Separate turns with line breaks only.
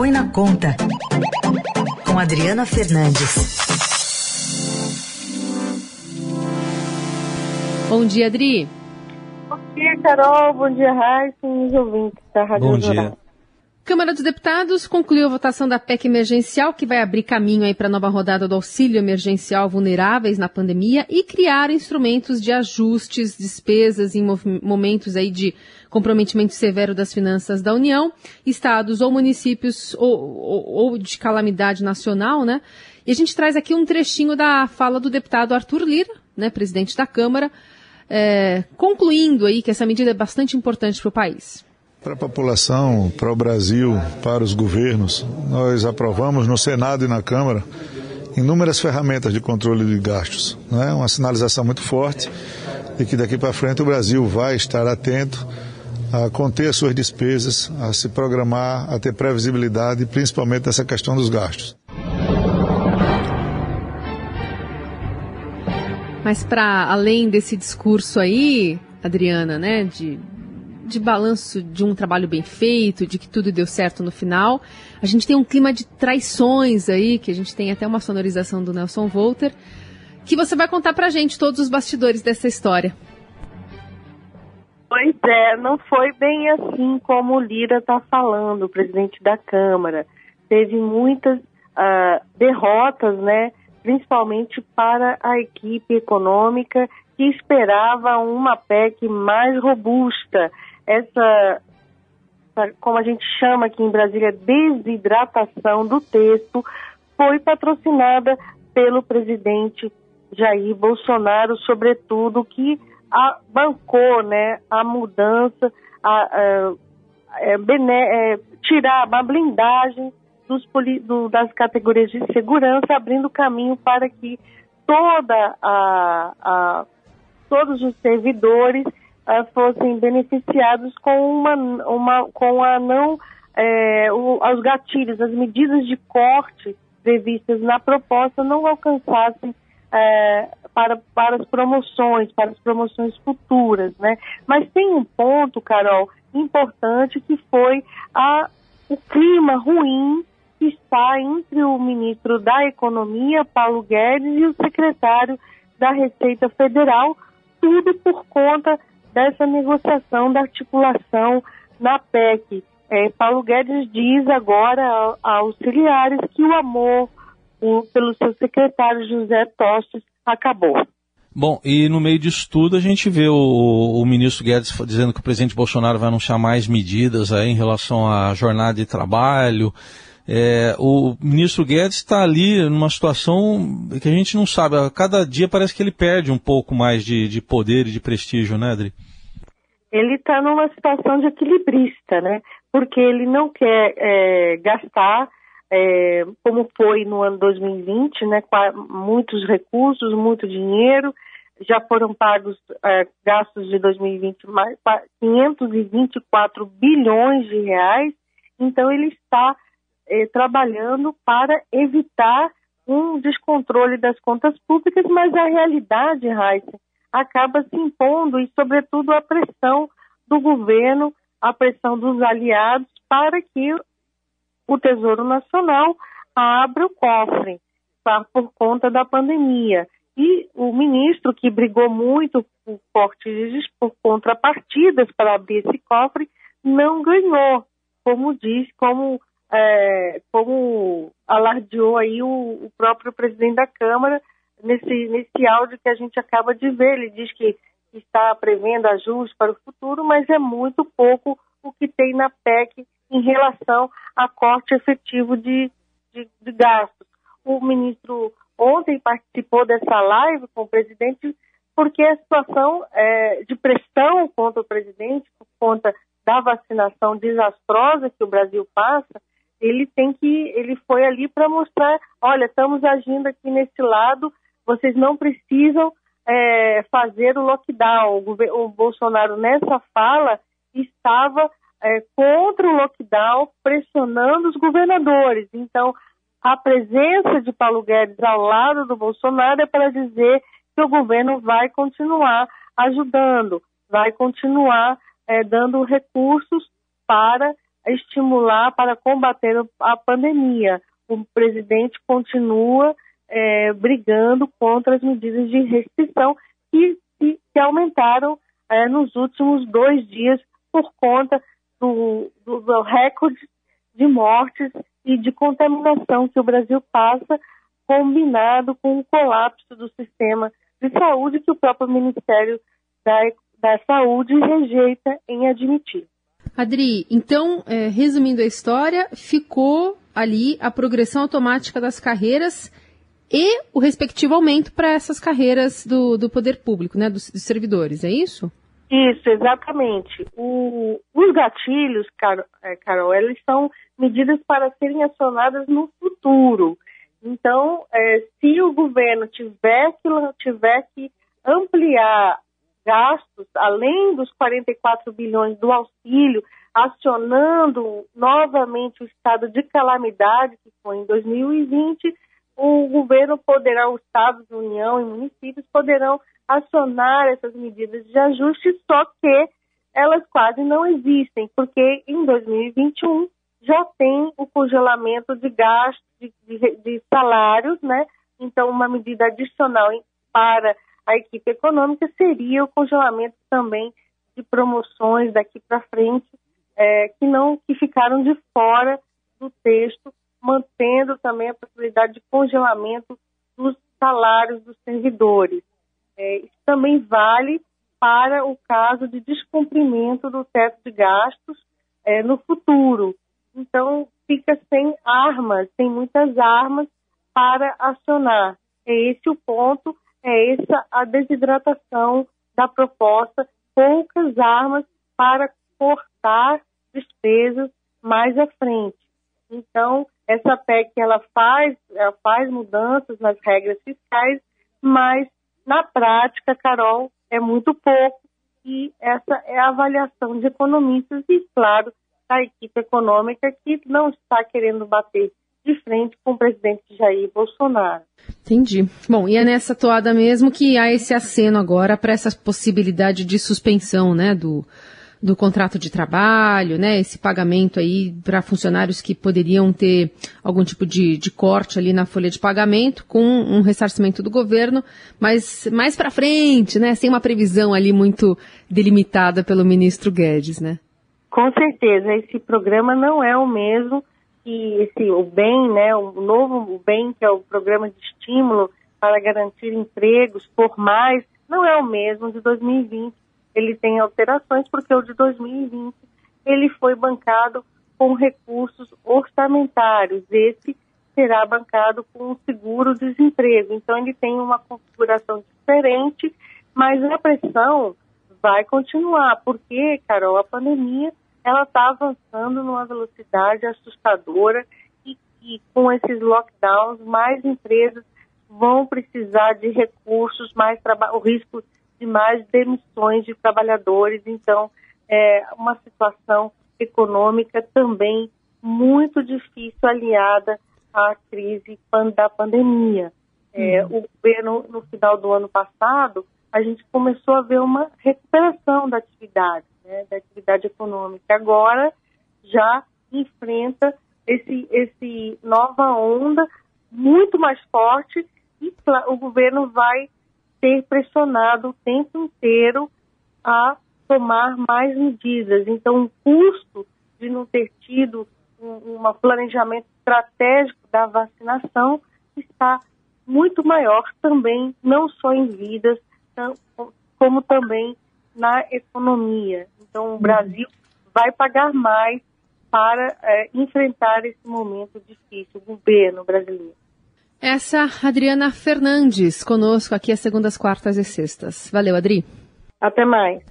Põe na Conta, com Adriana Fernandes.
Bom dia, Adri.
Bom dia, Carol. Bom dia, Raíssa e os ouvintes da Rádio
Bom dia.
Câmara dos Deputados concluiu a votação da PEC emergencial, que vai abrir caminho aí para a nova rodada do auxílio emergencial vulneráveis na pandemia e criar instrumentos de ajustes, despesas em momentos aí de comprometimento severo das finanças da União, estados ou municípios ou, ou, ou de calamidade nacional, né? E a gente traz aqui um trechinho da fala do deputado Arthur Lira, né, presidente da Câmara, é, concluindo aí que essa medida é bastante importante para o país.
Para a população, para o Brasil, para os governos, nós aprovamos no Senado e na Câmara inúmeras ferramentas de controle de gastos. Né? Uma sinalização muito forte de que daqui para frente o Brasil vai estar atento a conter as suas despesas, a se programar, a ter previsibilidade, principalmente nessa questão dos gastos.
Mas para além desse discurso aí, Adriana, né, de de balanço de um trabalho bem feito, de que tudo deu certo no final. A gente tem um clima de traições aí, que a gente tem até uma sonorização do Nelson Volter, que você vai contar pra gente todos os bastidores dessa história.
Pois é, não foi bem assim como o Lira está falando, o presidente da Câmara. Teve muitas uh, derrotas, né, principalmente para a equipe econômica que esperava uma PEC mais robusta essa, como a gente chama aqui em Brasília, desidratação do texto, foi patrocinada pelo presidente Jair Bolsonaro, sobretudo, que a, bancou né, a mudança, a, a, é, é, tirar a blindagem dos, do, das categorias de segurança, abrindo caminho para que toda a, todos os servidores fossem beneficiados com uma, uma com a não é, o, os gatilhos, as medidas de corte previstas na proposta não alcançassem é, para, para as promoções, para as promoções futuras, né? Mas tem um ponto, Carol, importante que foi a, o clima ruim que está entre o ministro da Economia, Paulo Guedes, e o secretário da Receita Federal, tudo por conta dessa negociação, da articulação na PEC. É, Paulo Guedes diz agora a, a auxiliares que o amor o, pelo seu secretário José Tostes acabou.
Bom, e no meio disso tudo a gente vê o, o, ministro Guedes dizendo que o presidente Bolsonaro vai anunciar mais medidas aí em relação à jornada de trabalho. É, o ministro Guedes está ali numa situação que a gente não sabe. A cada dia parece que ele perde um pouco mais de, de poder e de prestígio, né, Adri?
Ele está numa situação de equilibrista, né? Porque ele não quer é, gastar, é, como foi no ano 2020, né? Muitos recursos, muito dinheiro. Já foram pagos é, gastos de 2020 mais 524 bilhões de reais. Então ele está é, trabalhando para evitar um descontrole das contas públicas, mas a realidade, Raíssa, acaba se impondo e, sobretudo, a pressão do governo, a pressão dos aliados para que o Tesouro Nacional abra o cofre tá, por conta da pandemia. E o ministro, que brigou muito por cortes, por contrapartidas para abrir esse cofre, não ganhou, como diz, como é, como alardeou aí o, o, próprio presidente da Câmara nesse, nesse áudio que a gente acaba de ver. Ele diz que está prevendo ajustes para o futuro, mas é muito pouco o que tem na PEC em relação a corte efetivo de, de, de gastos. O ministro ontem participou dessa live com o presidente porque a situação é, de pressão contra o presidente, por conta da vacinação desastrosa que o Brasil passa, ele tem que, ele foi ali para mostrar, olha, estamos agindo aqui nesse lado, vocês não precisam é, fazer o lockdown. O, o, Bolsonaro nessa fala estava é, contra o lockdown, pressionando os governadores. Então, a presença de Paulo Guedes ao lado do Bolsonaro é para dizer que o governo vai continuar ajudando, vai continuar é, dando recursos para estimular para combater a pandemia. O presidente continua é, brigando contra as medidas de restrição que, que, que aumentaram é, nos últimos dois dias por conta do, do, do recorde de mortes e de contaminação que o Brasil passa, combinado com o colapso do sistema de saúde que o próprio Ministério da, da Saúde rejeita em admitir.
Adri, então, é, resumindo a história, ficou ali a progressão automática das carreiras e o respectivo aumento para essas carreiras do, do poder público, né, dos, dos servidores, é isso?
Isso, exatamente. O, os gatilhos, Carol, é, Carol, eles são medidas para serem acionadas no futuro. Então, é, se o governo tiver que ampliar gastos, além dos 44 bilhões do auxílio, acionando novamente o estado de calamidade que foi em 2020, o governo poderá, os estados, União e municípios poderão acionar essas medidas de ajuste, só que elas quase não existem, porque em 2021 já tem o congelamento de gastos, de, de, de salários, né? Então, uma medida adicional para a equipe econômica seria o congelamento também de promoções daqui para frente, é, que não que ficaram de fora do texto, mantendo também a possibilidade de congelamento dos salários dos servidores. É, isso também vale para o caso de descumprimento do teto de gastos é, no futuro. Então, fica sem armas, sem muitas armas para acionar. É esse o ponto é essa a desidratação da proposta, poucas armas para cortar despesas mais à frente. Então, essa PEC ela faz, ela faz mudanças nas regras fiscais, mas na prática, Carol, é muito pouco e essa é a avaliação de economistas e, claro, da equipe econômica que não está querendo bater de frente com o presidente Jair Bolsonaro.
Entendi. Bom, e é nessa toada mesmo que há esse aceno agora para essa possibilidade de suspensão, né, do, do contrato de trabalho, né, esse pagamento aí para funcionários que poderiam ter algum tipo de, de corte ali na folha de pagamento com um ressarcimento do governo, mas mais para frente, né, sem uma previsão ali muito delimitada pelo ministro Guedes, né?
Com certeza, esse programa não é o mesmo que esse, o BEM, né, o novo BEM, que é o programa de estímulo para garantir empregos formais, não é o mesmo de 2020. Ele tem alterações porque o de 2020 ele foi bancado com recursos orçamentários. Esse será bancado com um seguro-desemprego. Então ele tem uma configuração diferente, mas a pressão vai continuar, porque, Carol, a pandemia ela está avançando numa velocidade assustadora e, e com esses lockdowns, mais empresas vão precisar de recursos, mais o risco de mais demissões de trabalhadores. Então, é uma situação econômica também muito difícil, aliada à crise da pandemia. É, uhum. O governo, no final do ano passado, a gente começou a ver uma recuperação da atividade né, da atividade econômica. Agora já enfrenta esse, esse nova onda muito mais forte e o governo vai ser pressionado o tempo inteiro a tomar mais medidas. Então, o custo de não ter tido um, um planejamento estratégico da vacinação está muito maior também, não só em vidas, como também na economia. Então, o Brasil vai pagar mais para é, enfrentar esse momento difícil, o governo brasileiro.
Essa Adriana Fernandes, conosco aqui às segundas, quartas e sextas. Valeu, Adri.
Até mais.